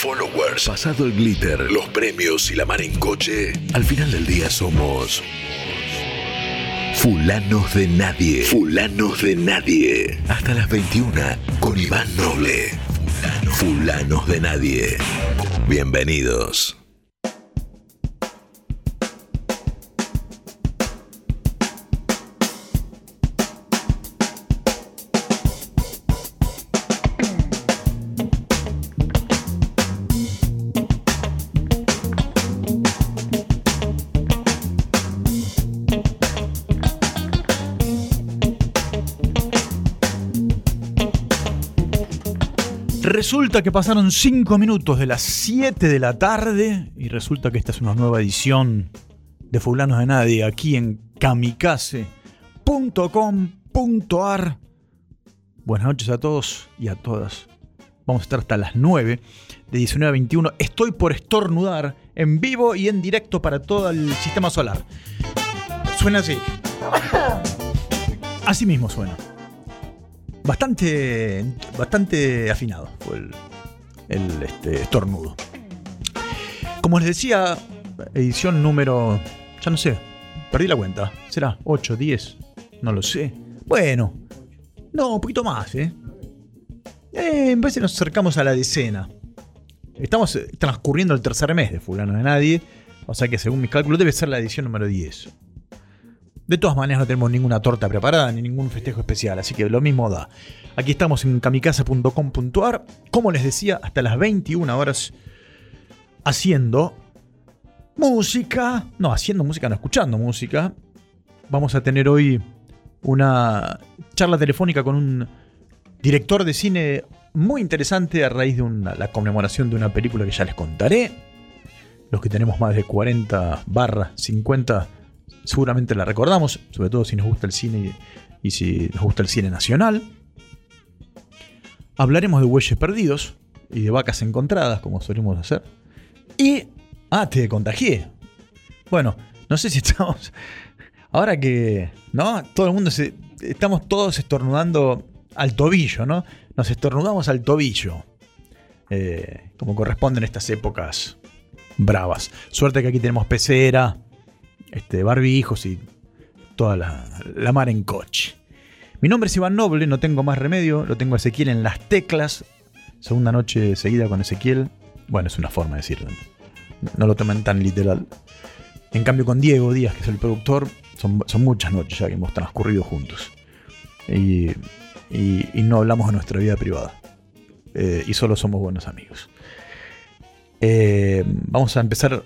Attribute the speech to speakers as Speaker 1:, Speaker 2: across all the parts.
Speaker 1: followers, pasado el glitter, los premios y la mar en coche, al final del día somos Fulanos de Nadie. Fulanos de Nadie. Hasta las 21 con Iván Noble. Fulanos de Nadie. Bienvenidos.
Speaker 2: Resulta que pasaron 5 minutos de las 7 de la tarde y resulta que esta es una nueva edición de Fulanos de Nadie aquí en kamikaze.com.ar. Buenas noches a todos y a todas. Vamos a estar hasta las 9 de 19 a 21. Estoy por estornudar en vivo y en directo para todo el sistema solar. Suena así. Así mismo suena bastante, bastante afinado fue el, el este, estornudo. Como les decía, edición número, ya no sé, perdí la cuenta. ¿Será 8, 10? No lo sé. Bueno, no, un poquito más, ¿eh? eh en vez de nos acercamos a la decena. Estamos eh, transcurriendo el tercer mes de Fulano de Nadie. O sea que según mis cálculos debe ser la edición número 10. De todas maneras no tenemos ninguna torta preparada ni ningún festejo especial, así que lo mismo da. Aquí estamos en kamikaze.com.ar, como les decía, hasta las 21 horas haciendo música, no, haciendo música, no, escuchando música. Vamos a tener hoy una charla telefónica con un director de cine muy interesante a raíz de la conmemoración de una película que ya les contaré. Los que tenemos más de 40 barra 50 seguramente la recordamos, sobre todo si nos gusta el cine y, si nos gusta el cine nacional. Hablaremos de bueyes perdidos y de vacas encontradas, como solemos hacer. Y. Ah, te contagié. Bueno, no sé si estamos. Ahora que. ¿No? Todo el mundo se. Estamos todos estornudando al tobillo, ¿no? Nos estornudamos al tobillo. Eh, como corresponden estas épocas bravas. Suerte que aquí tenemos pecera, este, barbijos y toda la, mar en coche. Mi nombre es Iván Noble, no tengo más remedio, lo tengo a Ezequiel en las teclas. Segunda noche seguida con Ezequiel. Bueno, es una forma de decirlo. No lo tomen tan literal. En cambio, con Diego Díaz, que es el productor, son, muchas noches ya que hemos transcurrido juntos. Y, no hablamos de nuestra vida privada. Eh, y solo somos buenos amigos. Eh, vamos a empezar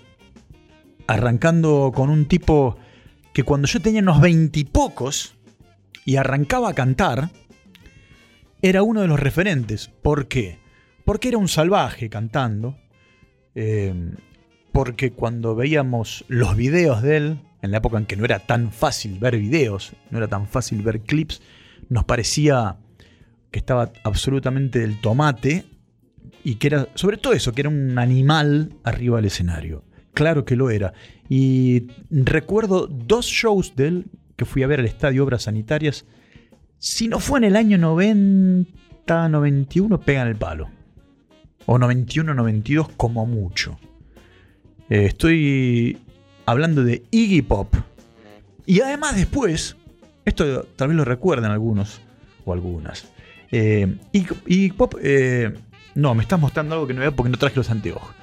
Speaker 2: arrancando con un tipo que cuando yo tenía unos veintipocos y, arrancaba a cantar, era uno de los referentes. ¿Por qué? Porque era un salvaje cantando. Em, porque cuando veíamos los videos de él, en la época en que no era tan fácil ver videos, no era tan fácil ver clips, nos parecía que estaba absolutamente del tomate y que era, sobre todo eso, que era un animal arriba del escenario. Claro que lo era. Y recuerdo dos shows de él que fui a ver al Estadio Obras Sanitarias. Si no fue en el año 90, 91, pegan el palo. O 91, 92 como mucho. Eh, estoy hablando de Iggy Pop. Y además después, esto tal vez lo recuerden algunos o algunas. Eh, Iggy, Pop, eh, no, me estás mostrando algo que no veo porque no traje los anteojos.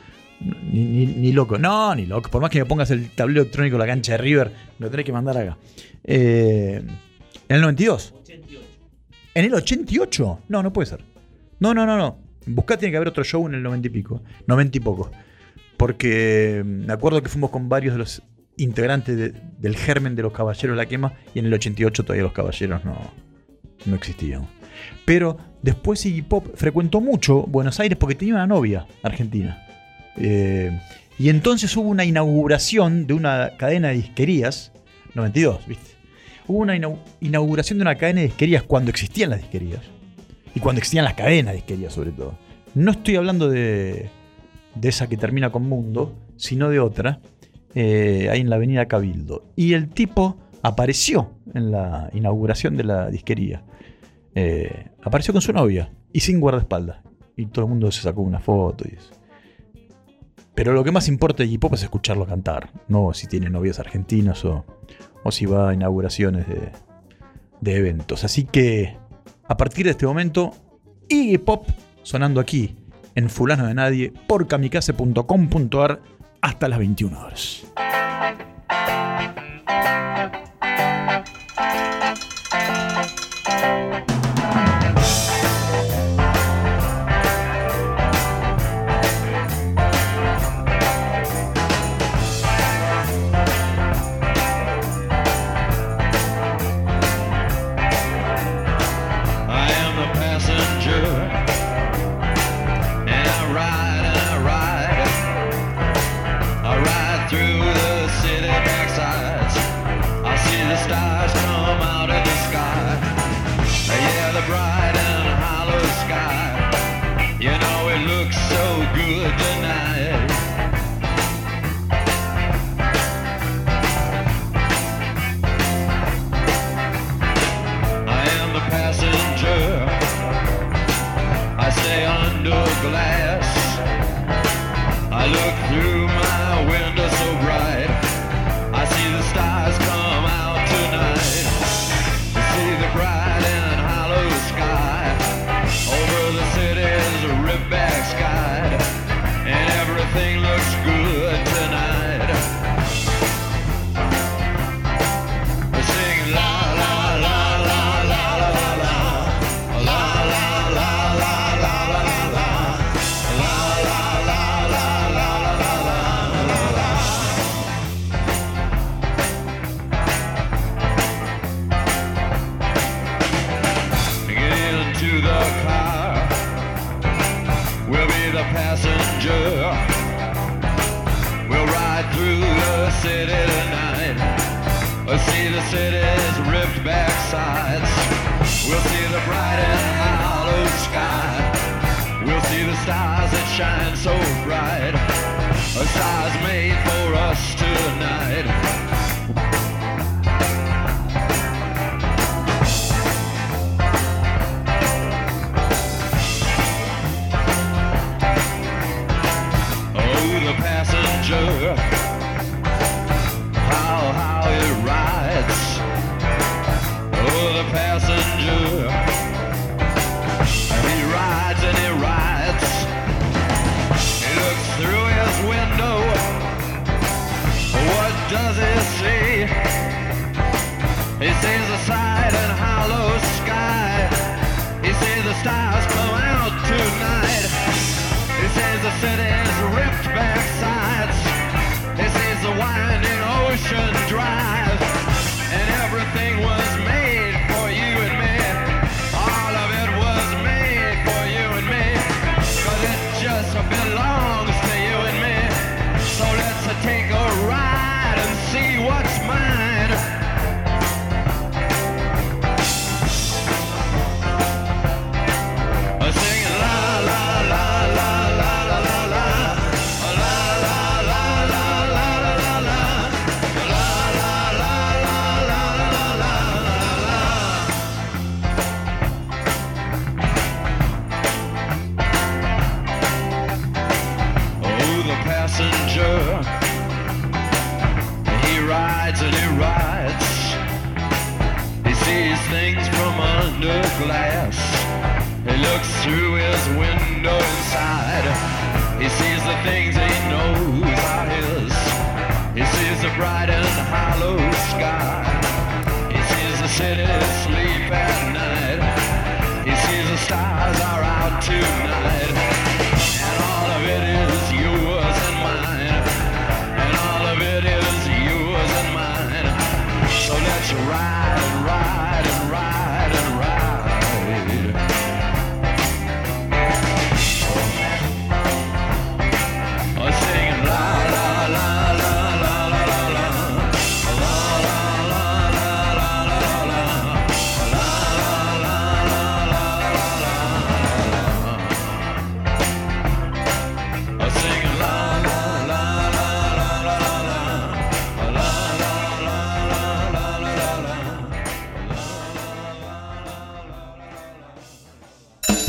Speaker 2: Ni, loco. No, ni loco. Por más que me pongas el tablero electrónico la cancha de River, lo tenés que mandar acá. Eh, ¿En el 92? ¿En el 88? No, no puede ser. No, no, no, no. Buscá, tiene que haber otro show en el 90 y pico. 90 y poco. Porque mm, me acuerdo que fuimos con varios de los integrantes del germen de los Caballeros de la Quema y en el 88 todavía los Caballeros no, no existían. Pero después Iggy Pop frecuentó mucho Buenos Aires porque tenía una novia argentina. Eh, y entonces hubo una inauguración de una cadena de disquerías, 92, ¿viste? Hubo una inauguración de una cadena de disquerías cuando existían las disquerías. Y cuando existían las cadenas de disquerías, sobre todo. No estoy hablando de, de esa que termina con Mundo, sino de otra, eh, ahí en la avenida Cabildo. Y el tipo apareció en la inauguración de la disquería. Eh, apareció con su novia y sin guardaespaldas. Y todo el mundo se sacó una foto y eso.
Speaker 3: Pero lo que más importa de J-Pop es escucharlo cantar, no si tiene novias argentinas o, o si va a inauguraciones de, de eventos. Así que a partir de este momento, Iggy Pop sonando aquí en Fulano de Nadie por kamikaze.com.ar hasta las 21 horas.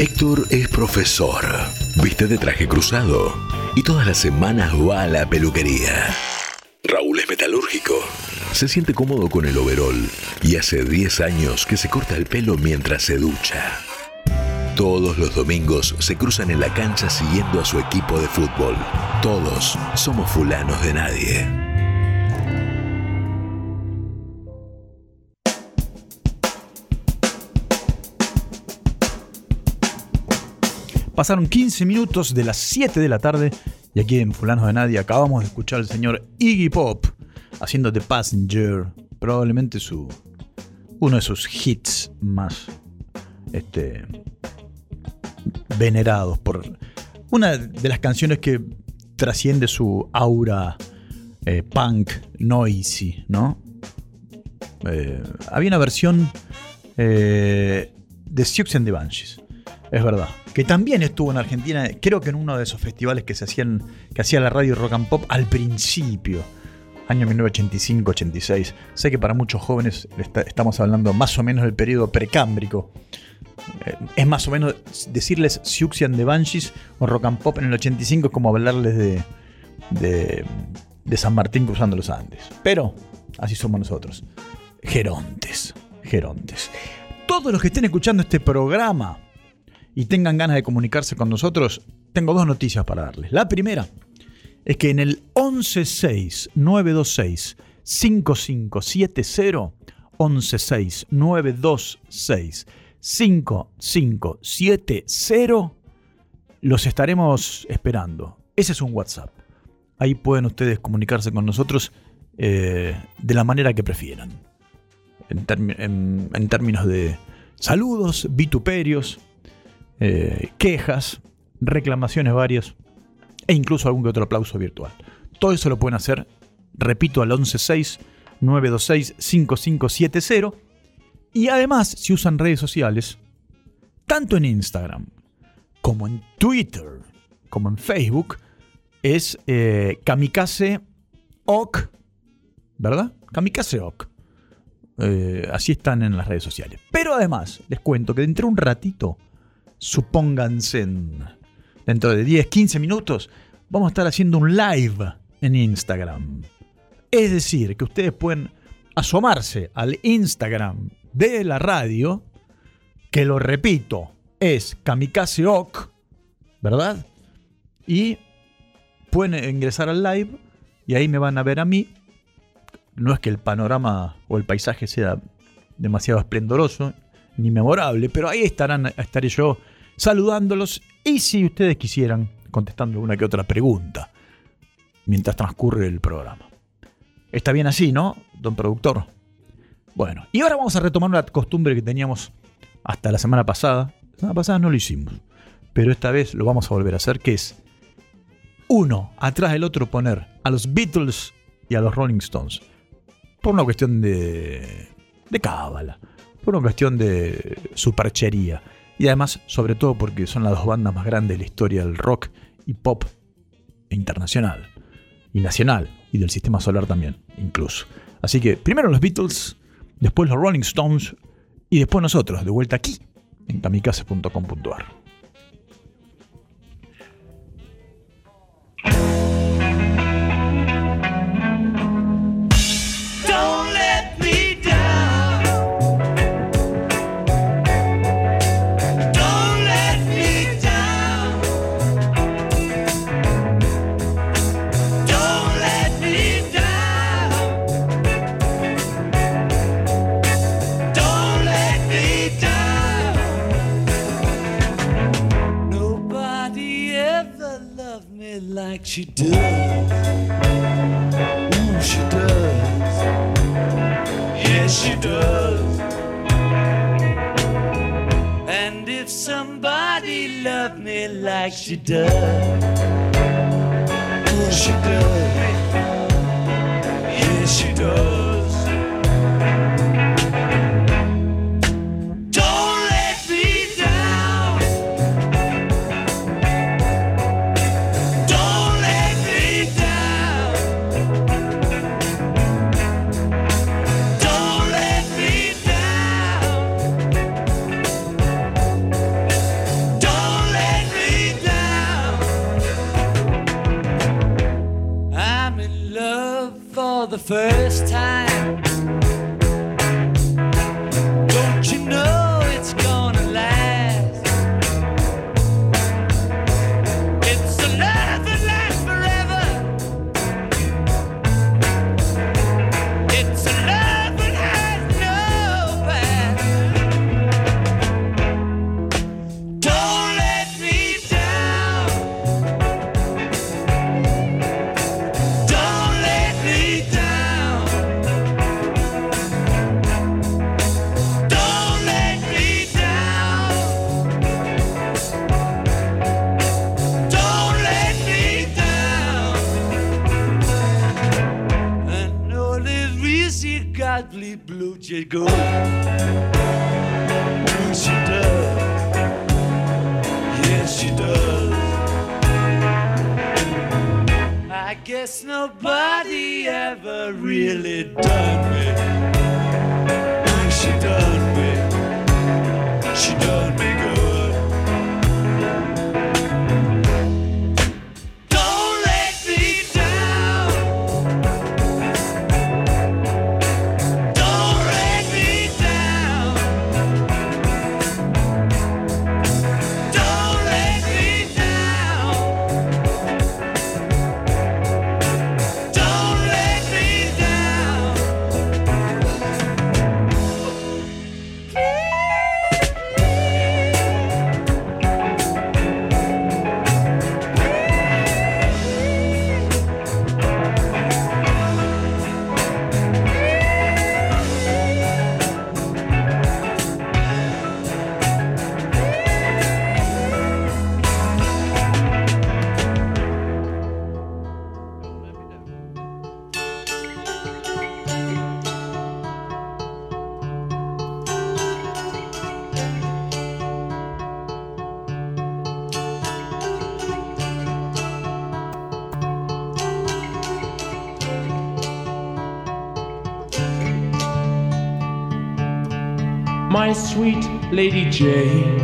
Speaker 1: Héctor es profesor, viste de traje cruzado y todas las semanas va a la peluquería. Raúl es metalúrgico, se siente cómodo con el overol y hace 10 años que se corta el pelo mientras se ducha. Todos los domingos se cruzan en la cancha siguiendo a su equipo de fútbol. Todos somos fulanos de nadie.
Speaker 2: Pasaron 15 minutos de las 7 de la tarde y aquí en Fulanos de Nadie acabamos de escuchar al señor Iggy Pop haciendo The Passenger, probablemente su uno de sus hits más este, venerados por una de las canciones que trasciende su aura eh, punk noisy, ¿no? Eh, había una versión eh, de Sioux and the Banshees, es verdad, que también estuvo en Argentina, creo que en uno de esos festivales que se hacían, que hacía la radio rock and pop al principio, año 1985-86. Sé que para muchos jóvenes estamos hablando más o menos del periodo precámbrico. Eh, es más o menos decirles Siuxian de Banshees o Rock and Pop en el 85 es como hablarles de, de, de San Martín cruzando los Andes. Pero así somos nosotros. Gerontes, gerontes. Todos los que estén escuchando este programa y tengan ganas de comunicarse con nosotros, tengo dos noticias para darles. La primera es que en el 116-926 5570 116-926 5570 los estaremos esperando. Ese es un WhatsApp. Ahí pueden ustedes comunicarse con nosotros eh, de la manera que prefieran. En términos de saludos, vituperios, eh, quejas, reclamaciones varias e incluso algún que otro aplauso virtual. Todo eso lo pueden hacer, repito, al 116-926-5570. Y además, si usan redes sociales, tanto en Instagram como en Twitter, como en Facebook, es eh, Kamikaze Ok, ¿verdad? Kamikaze Ok. Eh, así están en las redes sociales. Pero además, les cuento que dentro de un ratito supónganse, dentro de 10, 15 minutos, vamos a estar haciendo un live en Instagram. Es decir, que ustedes pueden asomarse al Instagram de la radio, que lo repito, es Kamikaze Ok, ¿verdad? Y pueden ingresar al live y ahí me van a ver a mí. No es que el panorama o el paisaje sea demasiado esplendoroso ni memorable, pero ahí estarán, estaré yo saludándolos y si ustedes quisieran, contestando una que otra pregunta mientras transcurre el programa. Está bien así, ¿no, don productor? Bueno, y ahora vamos a retomar una costumbre que teníamos hasta la semana pasada. La semana pasada no lo hicimos, pero esta vez lo vamos a volver a hacer, que es uno atrás del otro poner a los Beatles y a los Rolling Stones. Por una cuestión de, de cábala, por una cuestión de superchería. Y además, sobre todo porque son las dos bandas más grandes de la historia del rock y pop internacional y nacional y del sistema solar también, incluso. Así que primero los Beatles, después los Rolling Stones y después nosotros, de vuelta aquí en kamikaze.com.ar.
Speaker 4: bleed blue jay go. She does. Yes, she does. I guess nobody ever really done me.
Speaker 5: Lady Jane.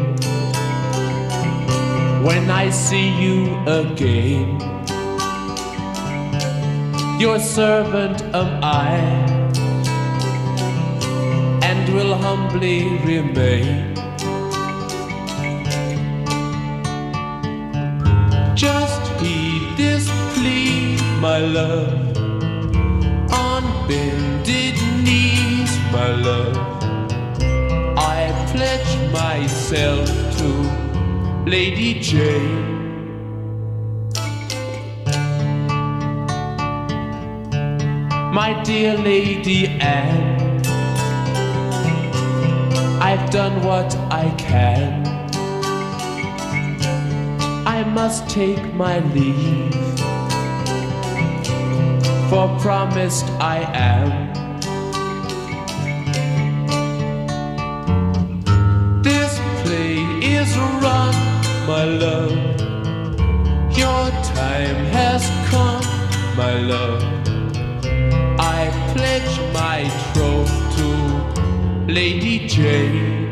Speaker 5: When I see you again, your servant am I, and will humbly remain. Just heed this plea, my love, on bended knees, my love. Pledge myself to Lady Jane. My dear Lady Anne, I've done what I can. I must take my leave, for promised I am. My love. Your time has come, my love. I pledge my troth to Lady Jane.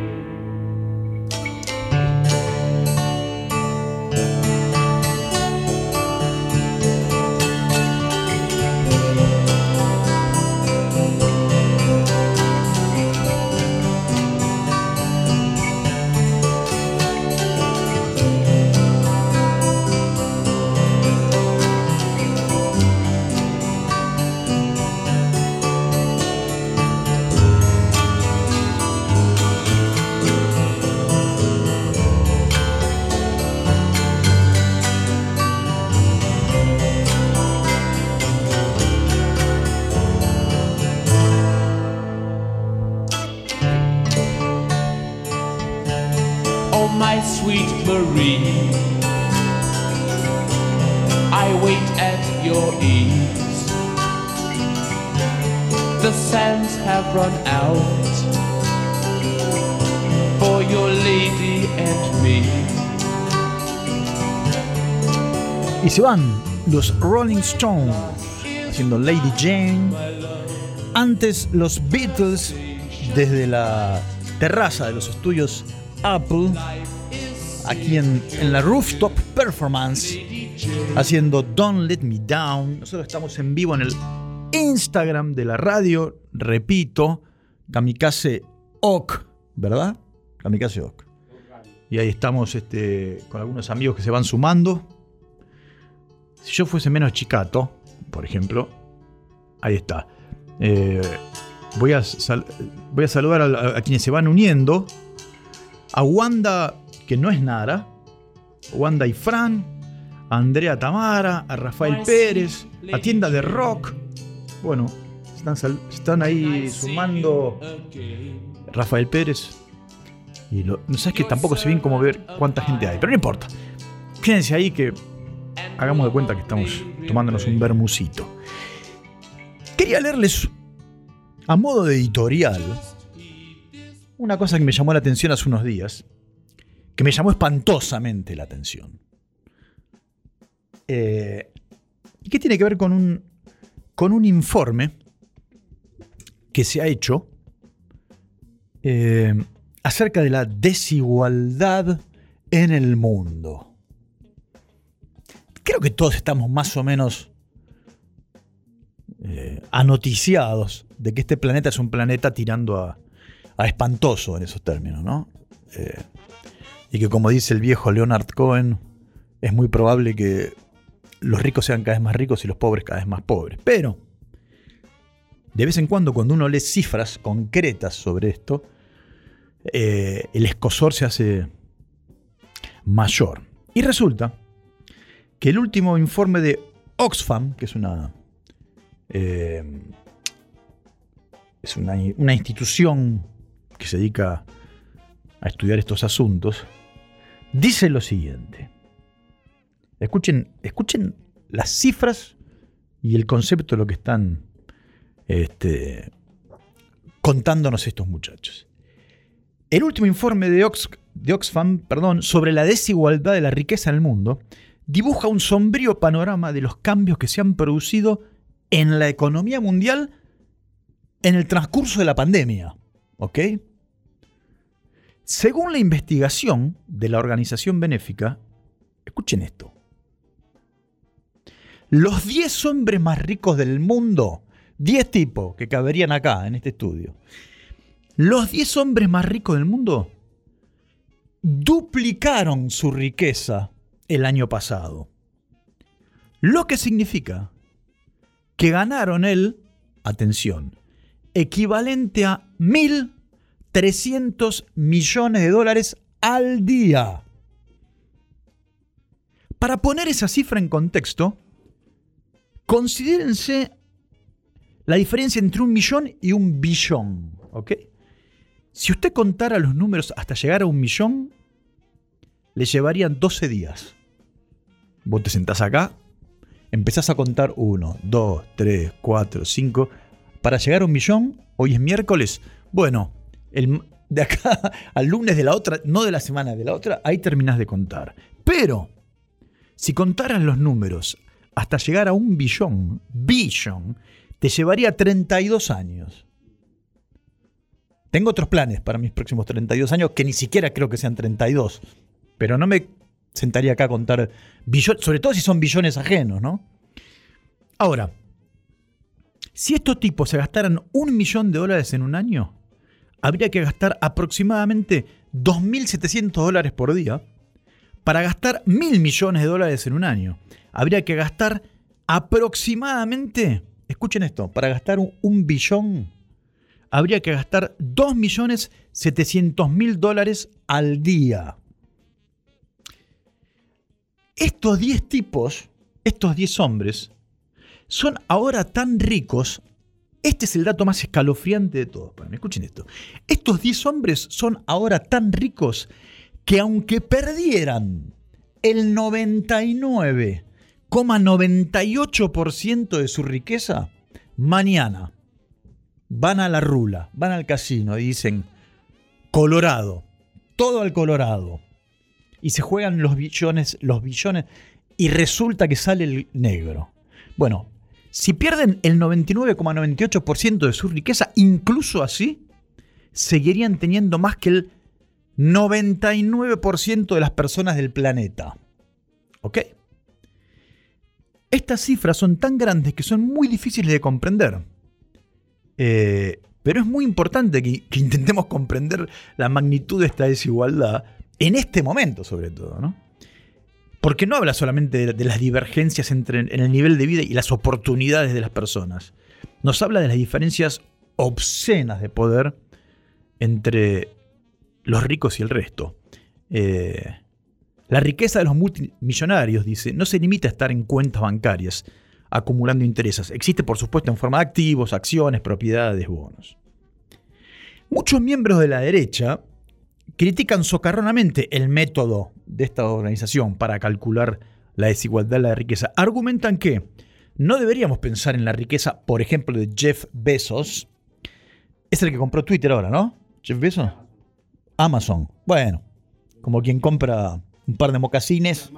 Speaker 2: Y se van los Rolling Stones haciendo Lady Jane. Antes los Beatles desde la terraza de los estudios Apple, aquí en, en la Rooftop Performance, haciendo Don't Let Me Down. Nosotros estamos en vivo en el Instagram de la radio, repito, Kamikaze Ok, ¿verdad? Kamikaze Ok. Y ahí estamos este, con algunos amigos que se van sumando. Si yo fuese menos chicato, por ejemplo, ahí está. Eh, voy, a sal- voy a saludar a, a quienes se van uniendo. A Wanda, que no es Nara. Wanda y Fran. A Andrea Tamara. A Rafael Pérez. A Tienda de Rock. Bueno, están, ahí sumando Rafael Pérez. Y no sabes que tampoco sé bien cómo ver cuánta gente hay, pero no importa. Quédense ahí que hagamos de cuenta que estamos tomándonos un bermucito. Quería leerles a modo de editorial una cosa que me llamó la atención hace unos días, que me llamó espantosamente la atención. Eh, y que tiene que ver con un, con un informe que se ha hecho eh, acerca de la desigualdad en el mundo. Creo que todos estamos más o menos eh, anoticiados de que este planeta es un planeta tirando a, espantoso en esos términos, ¿no? Eh, y que como dice el viejo Leonard Cohen, es muy probable que los ricos sean cada vez más ricos y los pobres cada vez más pobres. Pero, de vez en cuando, cuando uno lee cifras concretas sobre esto, eh, el escosor se hace mayor. Y resulta que el último informe de Oxfam, que es una, eh, es una, institución que se dedica a estudiar estos asuntos, dice lo siguiente. Escuchen, escuchen las cifras y el concepto de lo que están este, contándonos estos muchachos. El último informe de, de Oxfam perdón, sobre la desigualdad de la riqueza en el mundo dibuja un sombrío panorama de los cambios que se han producido en la economía mundial en el transcurso de la pandemia. ¿Ok? Según la investigación de la organización benéfica, escuchen esto. Los 10 hombres más ricos del mundo, 10 tipos que caberían acá en este estudio, los 10 hombres más ricos del mundo duplicaron su riqueza el año pasado. Lo que significa que ganaron el, atención, equivalente a 1.300 millones de dólares al día. Para poner esa cifra en contexto, considérense la diferencia entre un millón y un billón. ¿ok? Si usted contara los números hasta llegar a un millón, le llevarían 12 días. Vos te sentás acá, empezás a contar 1, 2, 3, 4, 5. Para llegar a un millón, hoy es miércoles. Bueno, el, de acá al lunes de la otra, no de la semana de la otra, ahí terminás de contar. Pero, si contaras los números hasta llegar a un billón, billón, te llevaría 32 años. Tengo otros planes para mis próximos 32 años que ni siquiera creo que sean 32. Pero no me sentaría acá a contar billones, sobre todo si son billones ajenos, ¿no? Ahora, si estos tipos se gastaran un millón de dólares en un año, habría que gastar aproximadamente 2.700 dólares por día para gastar mil millones de dólares en un año. Habría que gastar aproximadamente, escuchen esto, para gastar un, un billón, habría que gastar 2.700.000 dólares al día. Estos 10 tipos, estos 10 hombres, son ahora tan ricos. Este es el dato más escalofriante de todos. Para mí, escuchen esto. Estos 10 hombres son ahora tan ricos que aunque perdieran el 99,98% de su riqueza, mañana van a la rula, van al casino y dicen, Colorado, todo al Colorado. Y se juegan los billones, los billones, y resulta que sale el negro. Bueno, si pierden el 99,98% de su riqueza, incluso así, seguirían teniendo más que el 99% de las personas del planeta. ¿Ok? Est- Estas cifras son tan grandes que son muy difíciles de comprender. Eh, pero es muy importante que, que intentemos comprender la magnitud de esta desigualdad en este momento, sobre todo, ¿no? Porque no habla solamente de, las divergencias entre, en el nivel de vida y las oportunidades de las personas. Nos habla de las diferencias obscenas de poder entre los ricos y el resto. Eh, la riqueza de los multimillonarios, dice, no se limita a estar en cuentas bancarias acumulando intereses. Existe, por supuesto, en forma de activos, acciones, propiedades, bonos. Muchos miembros de la derecha critican socarronamente el método de esta organización para calcular la desigualdad de la riqueza. Argumentan que no deberíamos pensar en la riqueza, por ejemplo, de Jeff Bezos. Es el que compró Twitter ahora, ¿no? Jeff Bezos. Amazon. Bueno, como quien compra un par de mocasines.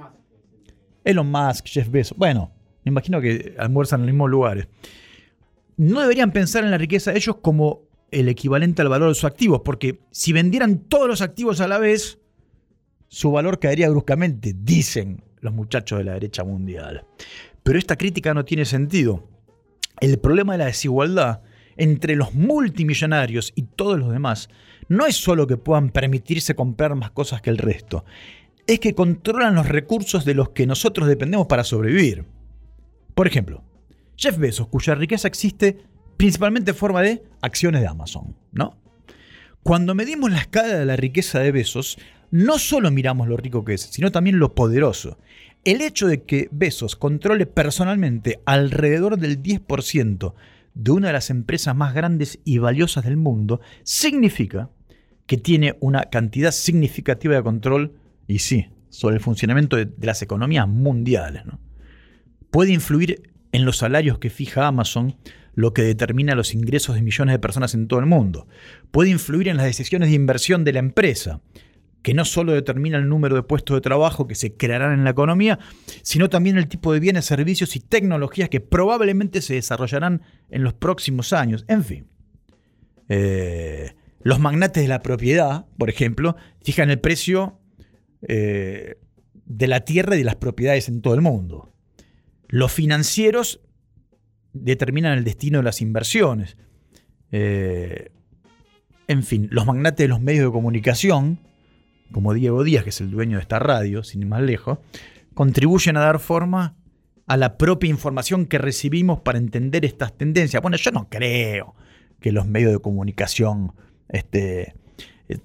Speaker 2: Elon Musk, Jeff Bezos. Bueno, me imagino que almuerzan en los mismos lugares. No deberían pensar en la riqueza de ellos como el equivalente al valor de sus activos, porque si vendieran todos los activos a la vez, su valor caería bruscamente, dicen los muchachos de la derecha mundial. Pero esta crítica no tiene sentido. El problema de la desigualdad entre los multimillonarios y todos los demás no es solo que puedan permitirse comprar más cosas que el resto, es que controlan los recursos de los que nosotros dependemos para sobrevivir. Por ejemplo, Jeff Bezos, cuya riqueza existe principalmente en forma de acciones de Amazon, ¿no? Cuando medimos la escala de la riqueza de Bezos, no solo miramos lo rico que es, sino también lo poderoso. El hecho de que Bezos controle personalmente alrededor del 10% de una de las empresas más grandes y valiosas del mundo significa que tiene una cantidad significativa de control, y sí, sobre el funcionamiento de, las economías mundiales. Puede influir en los salarios que fija Amazon, lo que determina los ingresos de millones de personas en todo el mundo. Puede influir en las decisiones de inversión de la empresa, que no solo determina el número de puestos de trabajo que se crearán en la economía, sino también el tipo de bienes, servicios y tecnologías que probablemente se desarrollarán en los próximos años. En fin. Eh, los magnates de la propiedad, por ejemplo, fijan el precio eh, de la tierra y de las propiedades en todo el mundo. Los financieros determinan el destino de las inversiones. Eh, en fin, los magnates de los medios de comunicación, como Diego Díaz, que es el dueño de esta radio, sin ir más lejos, contribuyen a dar forma a la propia información que recibimos para entender estas tendencias. Bueno, yo no creo que los medios de comunicación este,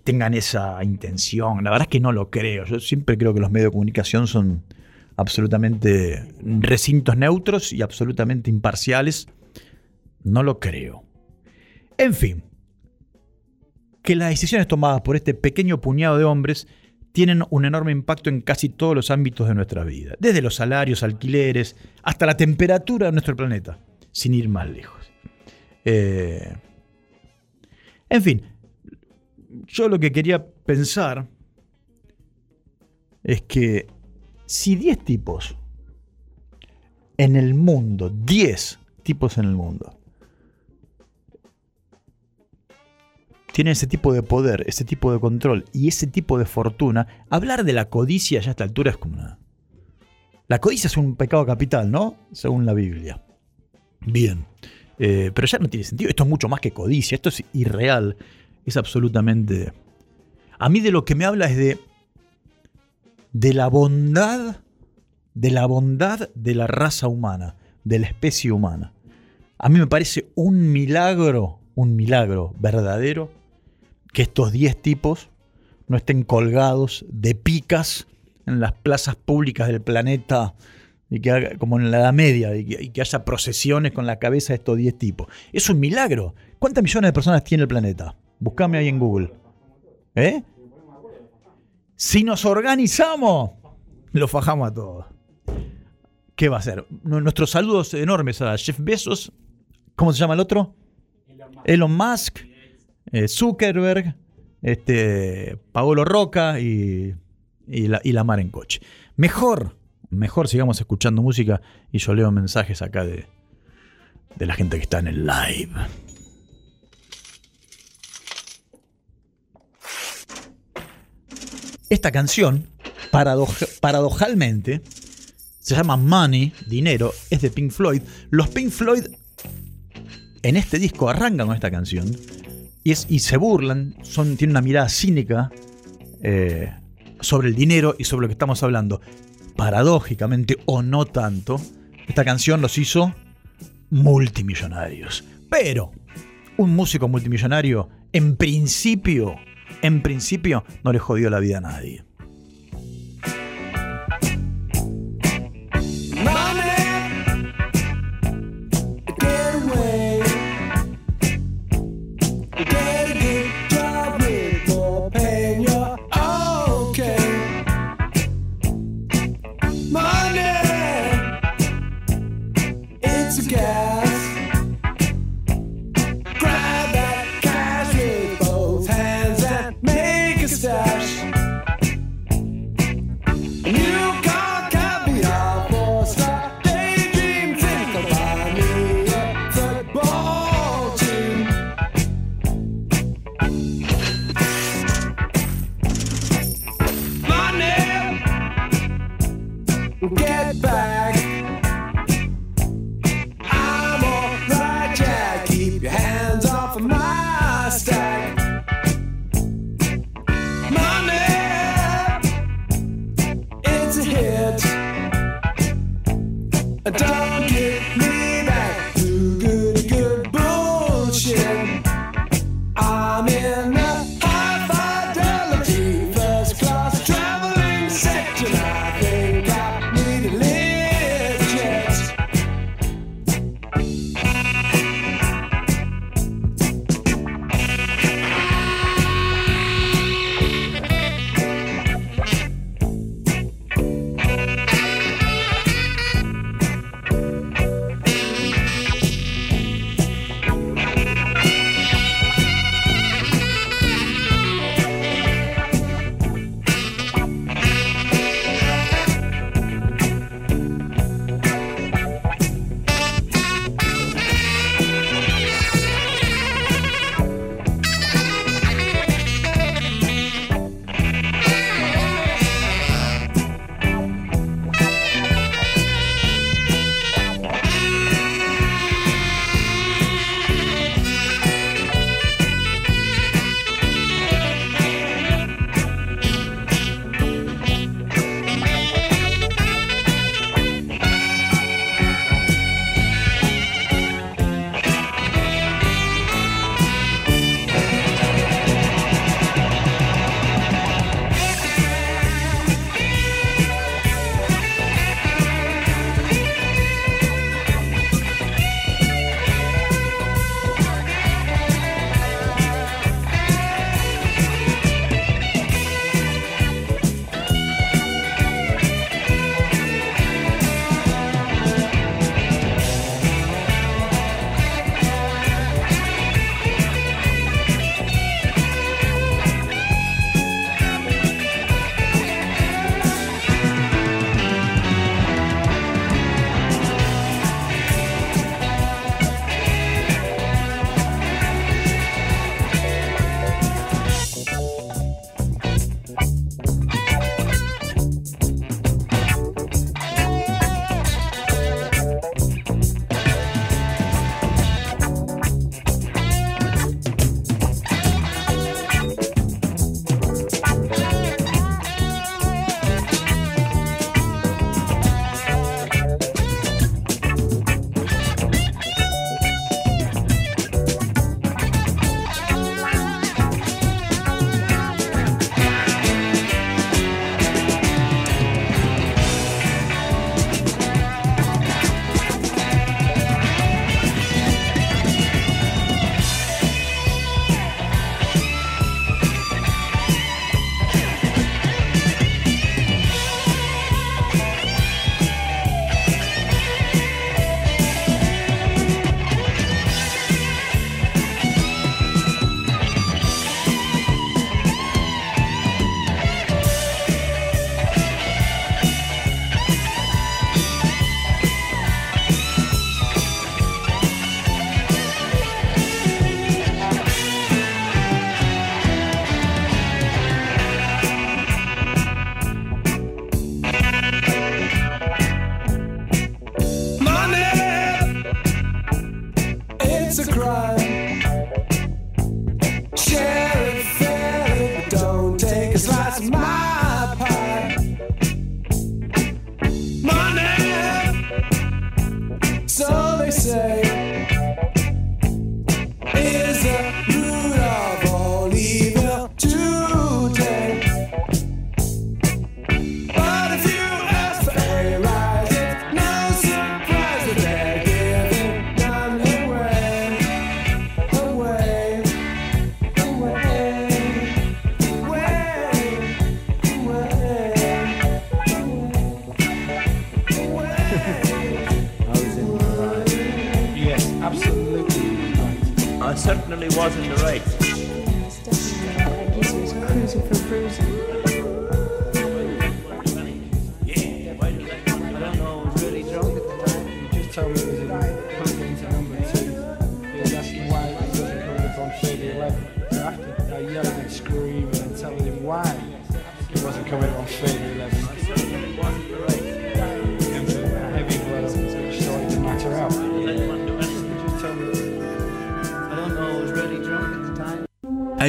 Speaker 2: tengan esa intención. La verdad es que no lo creo. Yo siempre creo que los medios de comunicación son absolutamente recintos neutros y absolutamente imparciales. No lo creo. En fin, que las decisiones tomadas por este pequeño puñado de hombres tienen un enorme impacto en casi todos los ámbitos de nuestra vida, desde los salarios, alquileres, hasta la temperatura de nuestro planeta, sin ir más lejos. Eh, en fin, yo lo que quería pensar es que si 10 tipos en el mundo, 10 tipos en el mundo, tienen ese tipo de poder, ese tipo de control y ese tipo de fortuna, hablar de la codicia ya a esta altura es como una... La codicia es un pecado capital, ¿no? Según la Biblia. Bien. Eh, pero ya no tiene sentido. Esto es mucho más que codicia. Esto es irreal. Es absolutamente... A mí de lo que me habla es de... De la bondad. De la bondad de la raza humana. De la especie humana. A mí me parece un milagro. Un milagro verdadero. Que estos 10 tipos no estén colgados de picas en las plazas públicas del planeta y que haga, como en la Edad Media, y que, y que haya procesiones con la cabeza de estos 10 tipos. Es un milagro. ¿Cuántas millones de personas tiene el planeta? Buscame ahí en Google. ¿Eh? Si nos organizamos, lo fajamos a todos. ¿Qué va a ser? Nuestros saludos enormes a Jeff Bezos. ¿Cómo se llama el otro? Elon Musk, eh, Zuckerberg, este, Paolo Roca y, y, la, y la mar en coche. Mejor, mejor sigamos escuchando música y yo leo mensajes acá de, de la gente que está en el live. Esta canción, paradoja- paradojalmente,
Speaker 6: Se llama Money, dinero, es de Pink Floyd. Los Pink Floyd en este disco arrancan con esta canción y, es, y se burlan, son, tienen una mirada cínica eh, sobre el dinero y sobre lo que estamos hablando. Paradójicamente, o no tanto, esta canción los hizo multimillonarios. Pero un músico multimillonario, en principio, en principio, no le jodió la vida a nadie.
Speaker 7: hit.
Speaker 1: Down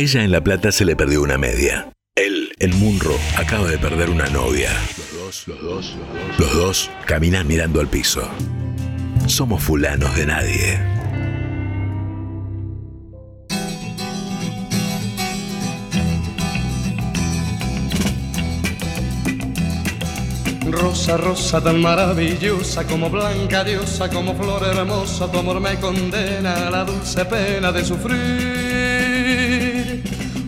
Speaker 1: ella en La Plata se le perdió una media. Él, en Munro, acaba de perder una novia. Los dos, los dos, los dos. Los dos caminan mirando al piso. Somos fulanos de nadie.
Speaker 8: Rosa, rosa tan maravillosa, como blanca diosa, como flor hermosa, tu amor me condena a la dulce pena de sufrir.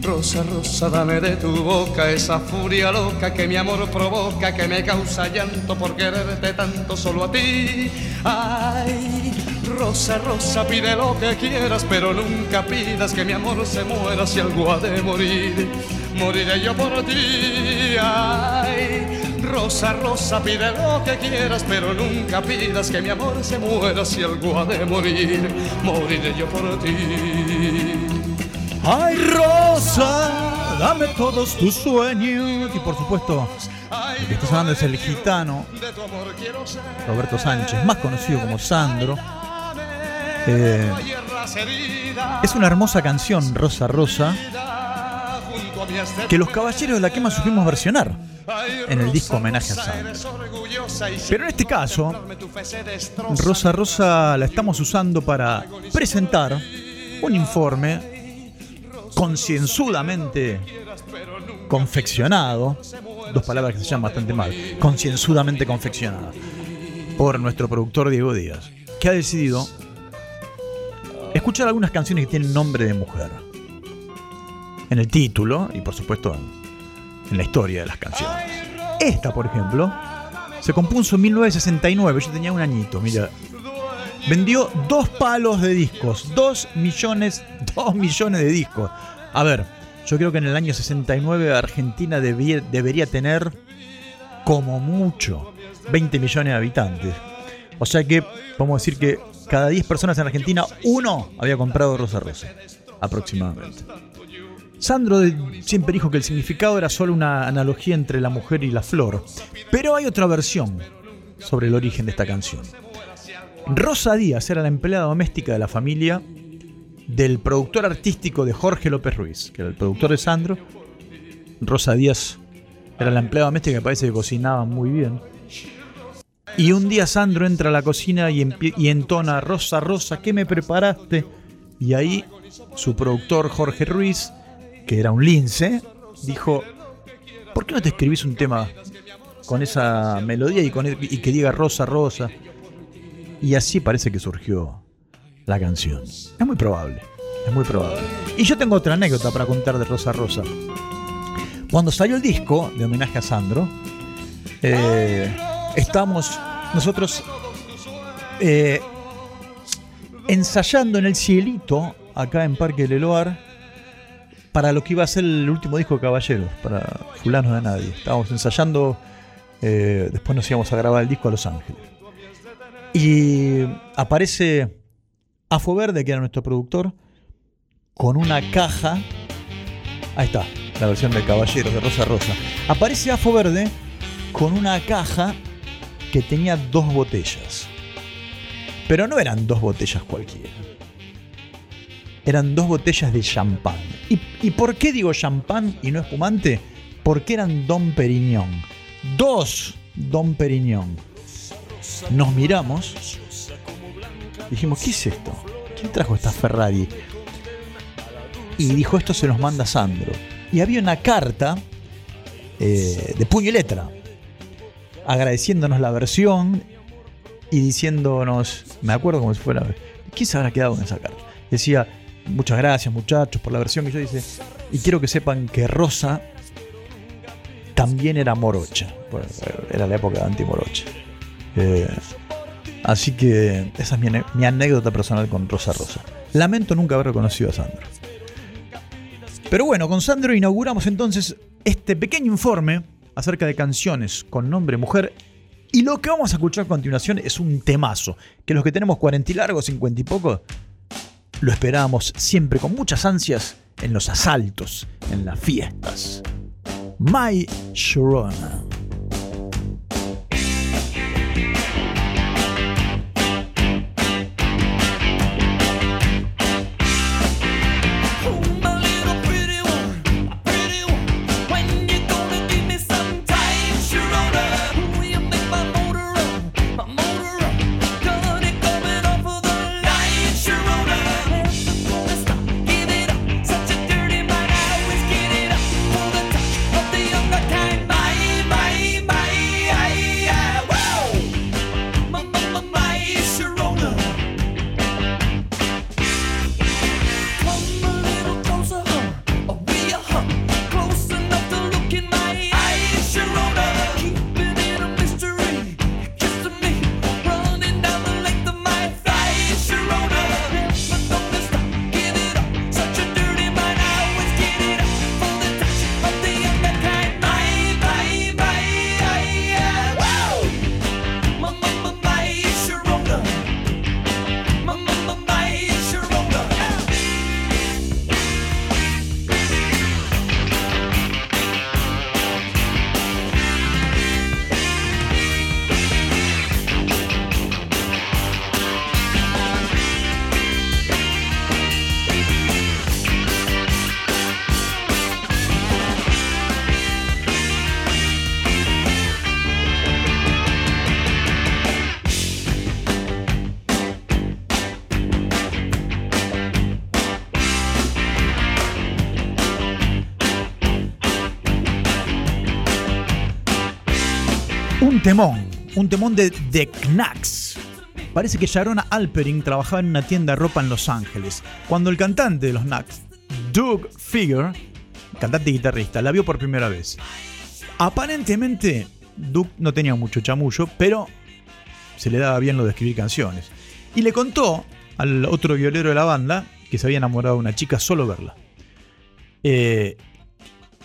Speaker 8: Rosa, rosa, dame de tu boca esa furia loca que mi amor provoca, que me causa llanto por quererte tanto solo a ti. Ay, rosa, rosa, pide lo que quieras, pero nunca pidas que mi amor se muera si algo ha de morir. Moriré yo por ti. Ay, Rosa, rosa, pide lo que quieras, pero nunca pidas que mi amor se muera si algo ha de morir. Moriré yo por ti.
Speaker 2: ¡Ay, Rosa! Dame todos tus sueños. Y por supuesto, el que está sonando es el gitano. Roberto Sánchez, más conocido como Sandro. Eh, es una hermosa canción, Rosa Rosa, que los caballeros de la quema supimos versionar. En el disco homenaje a Sandro. Pero en este caso. Rosa Rosa la estamos usando para presentar un informe concienzudamente confeccionado, dos palabras que se llaman bastante mal, concienzudamente confeccionado, por nuestro productor Diego Díaz, que ha decidido escuchar algunas canciones que tienen nombre de mujer. En el título y por supuesto en, en la historia de las canciones. Esta, por ejemplo, se compuso en 1969, yo tenía un añito, mira. Vendió dos palos de discos, dos millones, dos millones de discos. A ver, yo creo que en el año 69 Argentina debería tener como mucho 20 millones de habitantes. O sea que, a decir que cada 10 personas en Argentina, uno había comprado Rosa Rosa, aproximadamente. Sandro siempre dijo que el significado era solo una analogía entre la mujer y la flor. Pero hay otra versión sobre el origen de esta canción. Rosa Díaz era la empleada doméstica de la familia del productor artístico de Jorge López Ruiz, que era el productor de Sandro. Rosa Díaz era la empleada doméstica que parece que cocinaba muy bien. Y un día Sandro entra a la cocina y, entona, Rosa, Rosa, ¿qué me preparaste? Y ahí su productor Jorge Ruiz, que era un lince, dijo, ¿por qué no te escribís un tema con esa melodía y, e- y que diga Rosa, Rosa? Y así parece que surgió la canción. Es muy probable, es muy probable. Y yo tengo otra anécdota para contar de Rosa Rosa. Cuando salió el disco de homenaje a Sandro, eh, estábamos nosotros eh, ensayando en el cielito, acá en Parque Leloar, para lo que iba a ser el último disco de Caballeros, para Fulanos de Nadie. Estábamos ensayando, eh, después nos íbamos a grabar el disco a Los Ángeles. Y aparece Afo Verde, que era nuestro productor, con una caja. Ahí está, la versión de Caballeros de Rosa Rosa. Aparece Afo Verde con una caja que tenía dos botellas. Pero no eran dos botellas cualquiera. Eran dos botellas de champán. ¿Y, por qué digo champán y no espumante? Porque eran Don Periñón. Dos Don Periñón. Nos miramos. Dijimos, ¿qué es esto? ¿Quién trajo esta Ferrari? Y dijo, esto se nos manda Sandro. Y había una carta eh, de puño y letra agradeciéndonos la versión y diciéndonos, me acuerdo como si fuera, ¿quién se habrá quedado con esa carta? Decía, muchas gracias muchachos por la versión que yo hice y quiero que sepan que Rosa también era morocha, era la época de anti-morocha. Eh, Así que esa es mi, anécdota personal con Rosa Rosa. Lamento nunca haber reconocido a Sandro. Pero bueno, con Sandro inauguramos entonces este pequeño informe acerca de canciones con nombre mujer. Y lo que vamos a escuchar a continuación es un temazo, que los que tenemos 40 y largos, 50 y poco, lo esperábamos siempre con muchas ansias en los asaltos, en las fiestas. My Sharona. Un temón, un temón de The Knacks. Parece que Sharona Alpering trabajaba en una tienda de ropa en Los Ángeles. Cuando el cantante de los Knacks, Doug Figure, cantante y guitarrista, la vio por primera vez. Aparentemente, Doug no tenía mucho chamullo, pero se le daba bien lo de escribir canciones. Y le contó al otro violero de la banda que se había enamorado de una chica solo verla. Eh,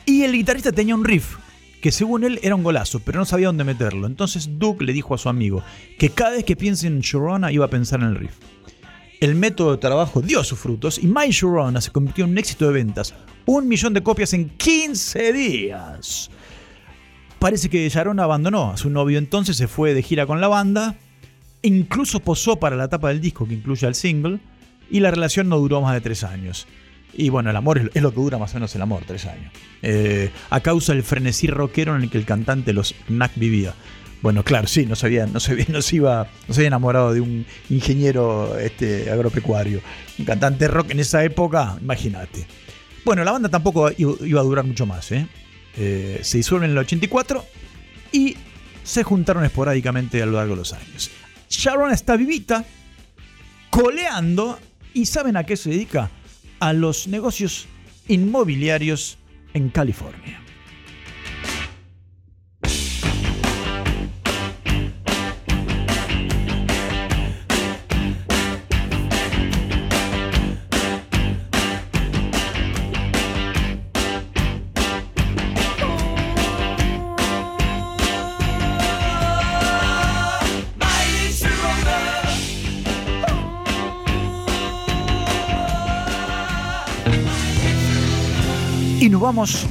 Speaker 2: y el guitarrista tenía un riff que según él era un golazo, pero no sabía dónde meterlo. Entonces Duke le dijo a su amigo que cada vez que piense en Sharona iba a pensar en el riff. El método de trabajo dio sus frutos y My Sharona se convirtió en un éxito de ventas. Un millón de copias en 15 días. Parece que Sharona abandonó a su novio entonces, se fue de gira con la banda, incluso posó para la tapa del disco que incluye al single, y la relación no duró más de tres años. Y bueno, el amor es- lo que dura más o menos el amor, tres años. Eh, a causa del frenesí rockero en el que el cantante Los Knack vivía. Bueno, claro, sí, no se había, no se, no se iba, no se había enamorado de un ingeniero este, agropecuario. Un cantante rock en esa época, imagínate. Bueno, la banda tampoco iba a durar mucho más. ¿eh? Eh, se disuelven en el 84 y se juntaron esporádicamente a lo largo de los años. Sharon está vivita, coleando, y ¿saben a qué se dedica? A los negocios inmobiliarios en California. Vamos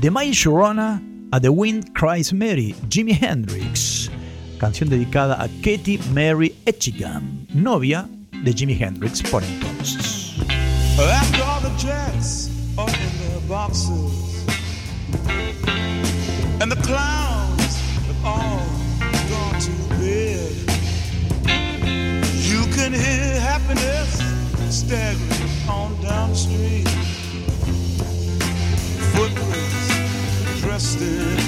Speaker 2: de My Sharona a The Wind Cries Mary, Jimi Hendrix, canción dedicada a Katie Mary Etchingham, novia de Jimi Hendrix por entonces.
Speaker 9: After all the jets are in their boxes, and the clowns have all gone to bed, you can hear happiness staggering on down the street. still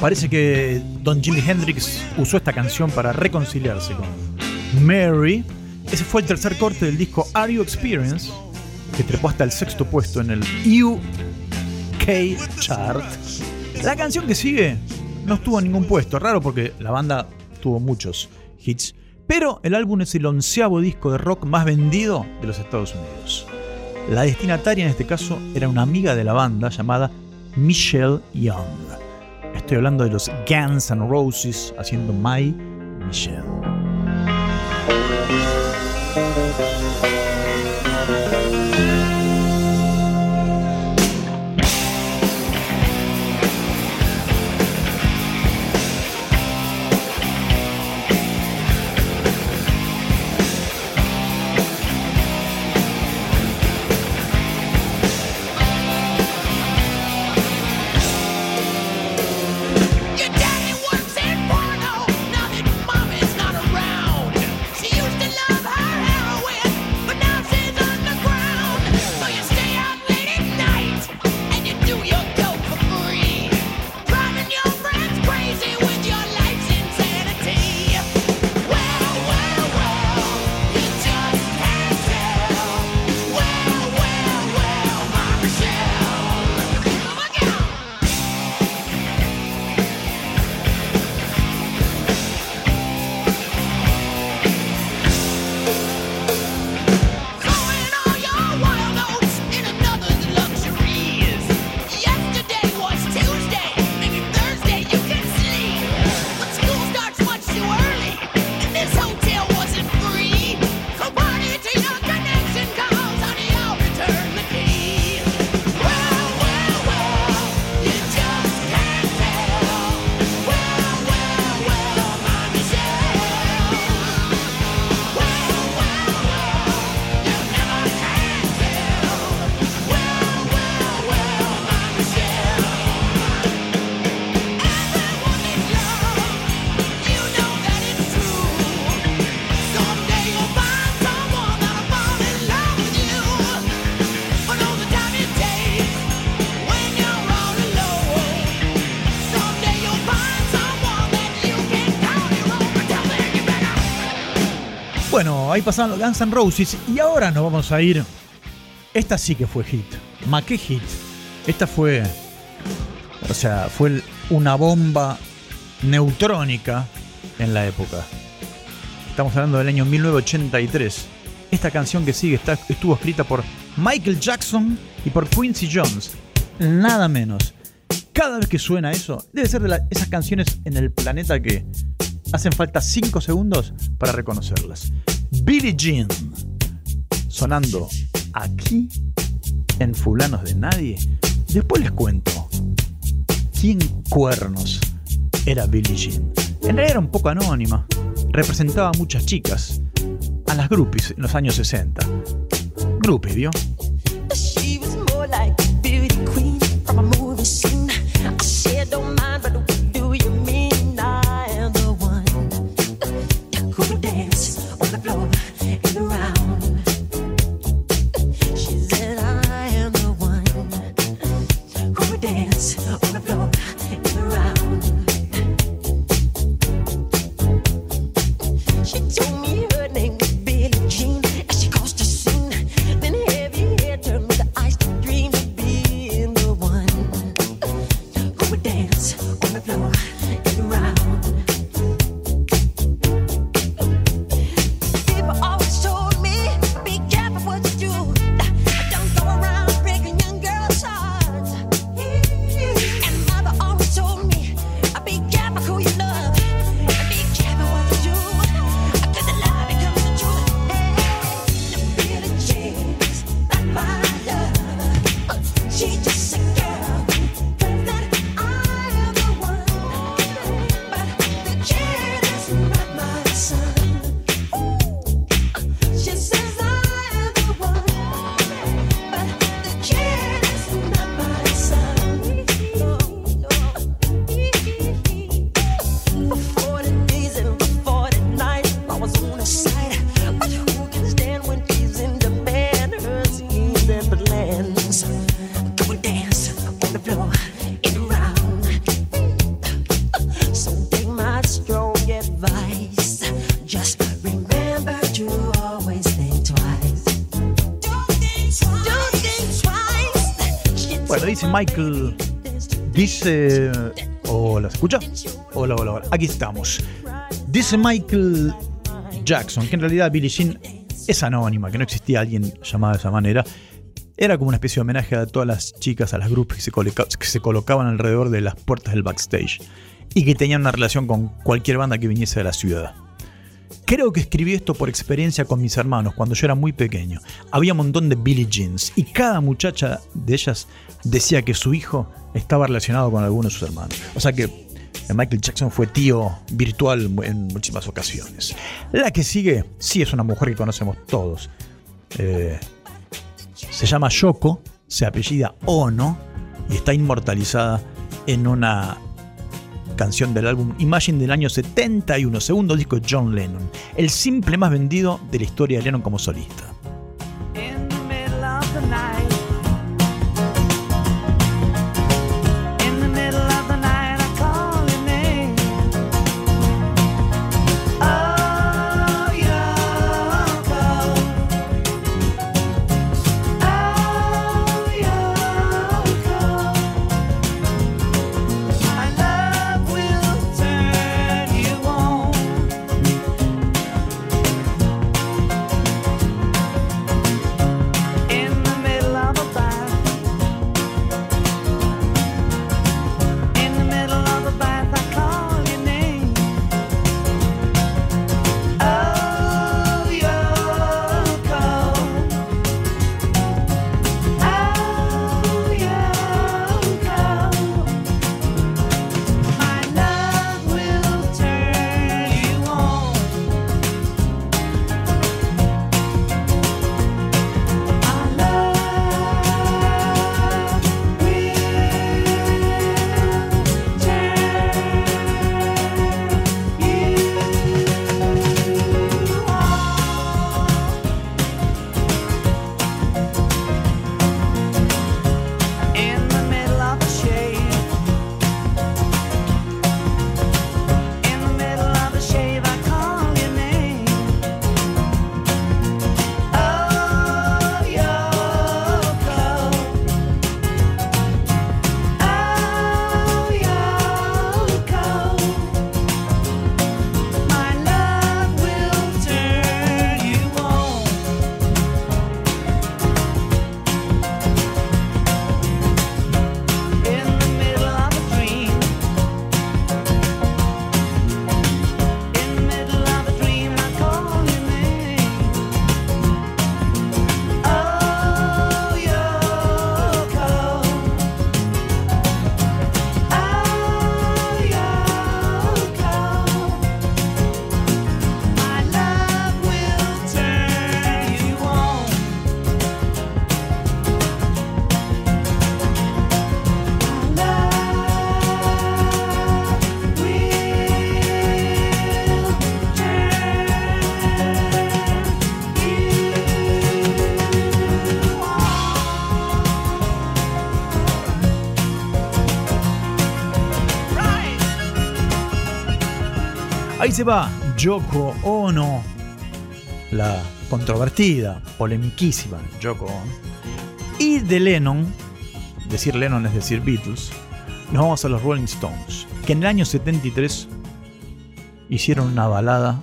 Speaker 2: Parece que Don Jimi Hendrix usó esta canción para reconciliarse con Mary. Ese fue el tercer corte del disco Are You Experience, que trepó hasta el sexto puesto en el UK Chart. La canción que sigue no estuvo en ningún puesto, raro porque la banda tuvo muchos hits, pero el álbum es el onceavo disco de rock más vendido de los Estados Unidos. La destinataria en este caso era una amiga de la banda llamada Michelle Young. Estoy hablando de los Guns N' Roses haciendo My Michelle. Los Guns N' Roses y ahora nos vamos a ir. Esta sí que fue hit. ¿Ma qué hit? Esta fue. O sea, fue una bomba neutrónica en la época. Estamos hablando del año 1983. Esta canción que sigue está- estuvo escrita por Michael Jackson y por Quincy Jones. Nada menos. Cada vez que suena eso, debe ser de esas canciones en el planeta que hacen falta 5 segundos para reconocerlas. Billie Jean, sonando aquí en Fulanos de Nadie. Después les cuento quién cuernos era Billie Jean. En realidad era un poco anónima, representaba a muchas chicas, a las groupies en los años 60. Groupies, ¿vio?
Speaker 10: She
Speaker 11: dice Michael. Dice. Hola, ¿se escucha? Hola, hola, hola. Aquí estamos. Dice Michael Jackson que en realidad Billie Jean es anónima, que no existía alguien llamado de esa manera. Era como una especie de homenaje a todas las chicas, a las grupos que se, que se colocaban alrededor de las puertas del backstage y que tenían una relación con cualquier banda que viniese de la ciudad. Creo que escribí esto por experiencia con mis hermanos cuando yo era muy pequeño. Había un montón de Billie Jeans y cada muchacha de ellas decía que su hijo estaba relacionado con alguno de sus hermanos. O sea que eh, Michael Jackson fue tío virtual en muchísimas ocasiones. La que sigue, sí es una mujer que conocemos todos. Eh, se llama Yoko, se apellida Ono y está inmortalizada en una canción del álbum Imagine del año 71, segundo disco de John Lennon, el simple más vendido de la historia de Lennon como solista. Ahí se va Yoko Ono, la controvertida, polemiquísima Yoko Ono. Y de Lennon, decir Lennon es decir Beatles,
Speaker 12: nos vamos a los Rolling Stones, que en el año 73 hicieron una balada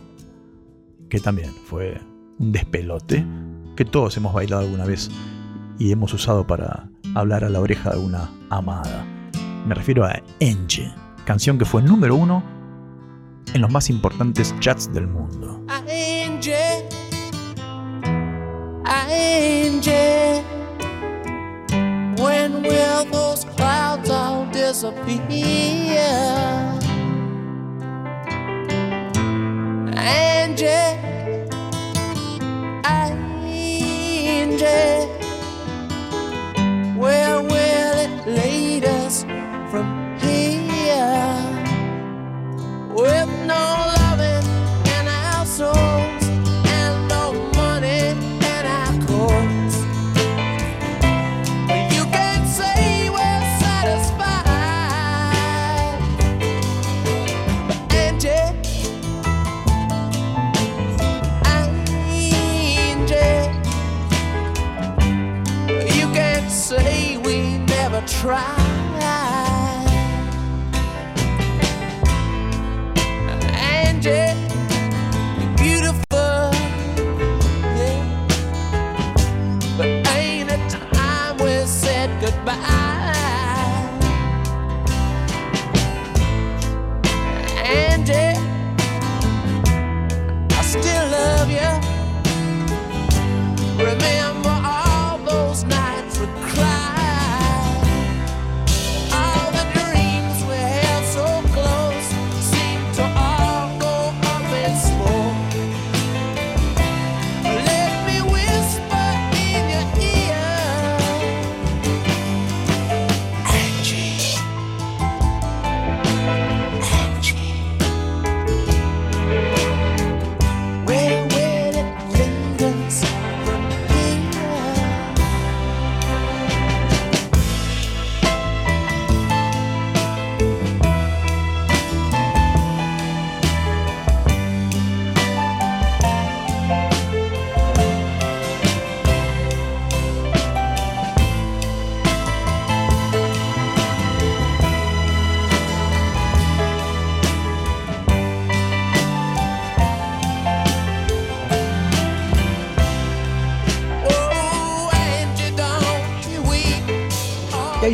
Speaker 12: que también fue un despelote, que todos hemos bailado alguna vez y hemos usado para hablar a la oreja de alguna amada. Me refiero a Angie, canción que fue número uno en los más importantes chats del mundo.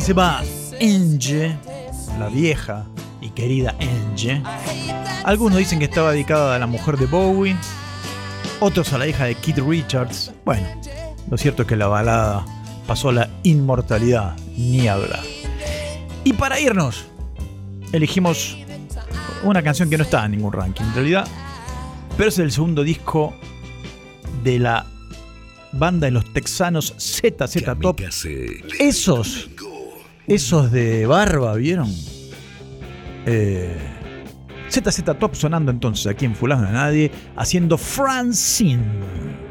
Speaker 12: Ahí se va Angie, la vieja y querida Angie. Algunos dicen que estaba dedicada a la mujer de Bowie, otros a la hija de Keith Richards. Bueno, lo cierto es que la balada pasó a la inmortalidad, ni hablar. Y para irnos, elegimos una canción que no está en ningún ranking en realidad, pero es el segundo disco de la banda de los texanos ZZ Top. Esos, esos de barba, ¿vieron? Eh, ZZ Top sonando entonces aquí en Fulano de Nadie, haciendo Francine.